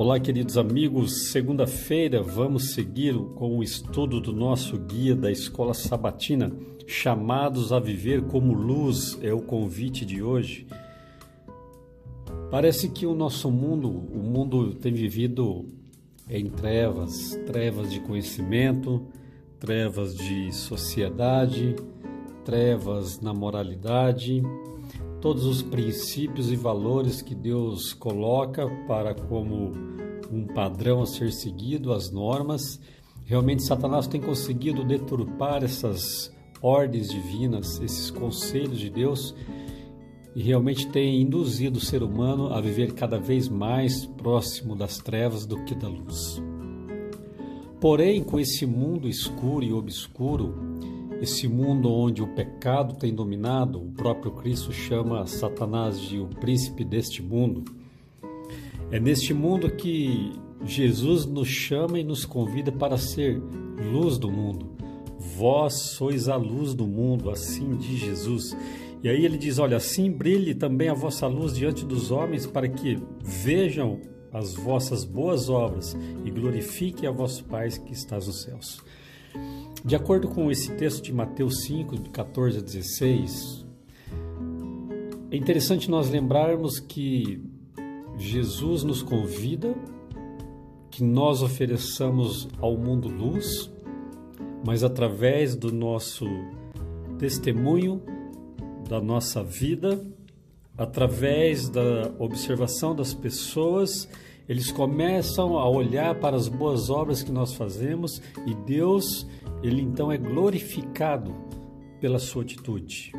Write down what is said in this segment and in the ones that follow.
Olá, queridos amigos. Segunda-feira vamos seguir com o estudo do nosso guia da Escola Sabatina, Chamados a Viver como Luz, é o convite de hoje. Parece que o nosso mundo, o mundo tem vivido em trevas, trevas de conhecimento, trevas de sociedade, trevas na moralidade, todos os princípios e valores que Deus coloca para como um padrão a ser seguido, as normas. Realmente Satanás tem conseguido deturpar essas ordens divinas, esses conselhos de Deus e realmente tem induzido o ser humano a viver cada vez mais próximo das trevas do que da luz. Porém, com esse mundo escuro e obscuro, esse mundo onde o pecado tem dominado, o próprio Cristo chama Satanás de o príncipe deste mundo. É neste mundo que Jesus nos chama e nos convida para ser luz do mundo. Vós sois a luz do mundo, assim diz Jesus. E aí ele diz: Olha, assim brilhe também a vossa luz diante dos homens, para que vejam as vossas boas obras e glorifiquem a vosso Pai que estás nos céus. De acordo com esse texto de Mateus 5, de 14 a 16, é interessante nós lembrarmos que Jesus nos convida que nós ofereçamos ao mundo luz, mas através do nosso testemunho da nossa vida, através da observação das pessoas, eles começam a olhar para as boas obras que nós fazemos e Deus, ele então é glorificado pela sua atitude.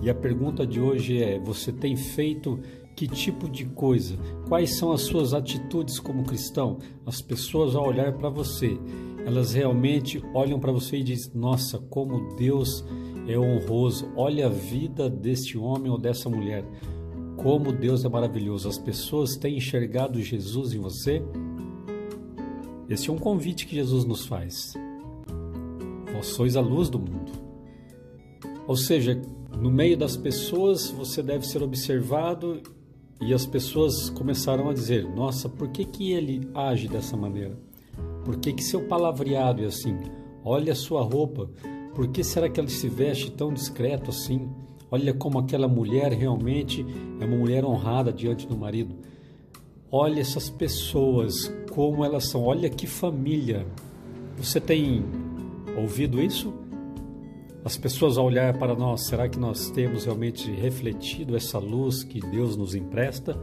E a pergunta de hoje é: você tem feito que tipo de coisa? Quais são as suas atitudes como cristão? As pessoas ao olhar para você, elas realmente olham para você e dizem: "Nossa, como Deus é honroso. Olha a vida deste homem ou dessa mulher. Como Deus é maravilhoso. As pessoas têm enxergado Jesus em você? Esse é um convite que Jesus nos faz. Vós sois a luz do mundo. Ou seja, no meio das pessoas você deve ser observado e as pessoas começaram a dizer: Nossa, por que, que ele age dessa maneira? Por que, que seu palavreado é assim? Olha a sua roupa, por que será que ela se veste tão discreto assim? Olha como aquela mulher realmente é uma mulher honrada diante do marido. Olha essas pessoas, como elas são. Olha que família. Você tem ouvido isso? As pessoas ao olhar para nós, será que nós temos realmente refletido essa luz que Deus nos empresta?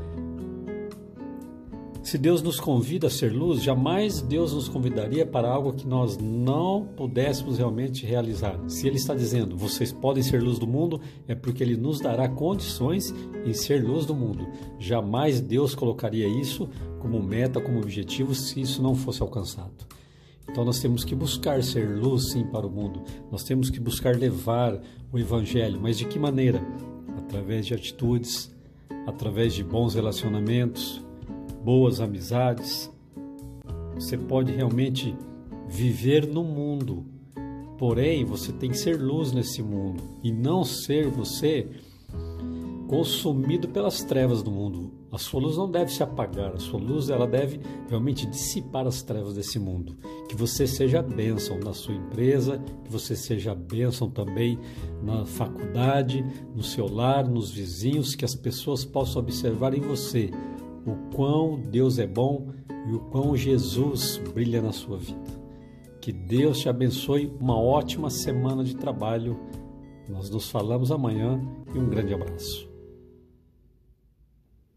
Se Deus nos convida a ser luz, jamais Deus nos convidaria para algo que nós não pudéssemos realmente realizar. Se Ele está dizendo, vocês podem ser luz do mundo, é porque Ele nos dará condições em ser luz do mundo. Jamais Deus colocaria isso como meta, como objetivo, se isso não fosse alcançado. Então nós temos que buscar ser luz sim para o mundo. Nós temos que buscar levar o evangelho, mas de que maneira? Através de atitudes, através de bons relacionamentos, boas amizades, você pode realmente viver no mundo. Porém, você tem que ser luz nesse mundo e não ser você consumido pelas trevas do mundo. A sua luz não deve se apagar, a sua luz ela deve realmente dissipar as trevas desse mundo. Que você seja bênção na sua empresa, que você seja bênção também na faculdade, no seu lar, nos vizinhos, que as pessoas possam observar em você o quão Deus é bom e o quão Jesus brilha na sua vida. Que Deus te abençoe, uma ótima semana de trabalho. Nós nos falamos amanhã e um grande abraço.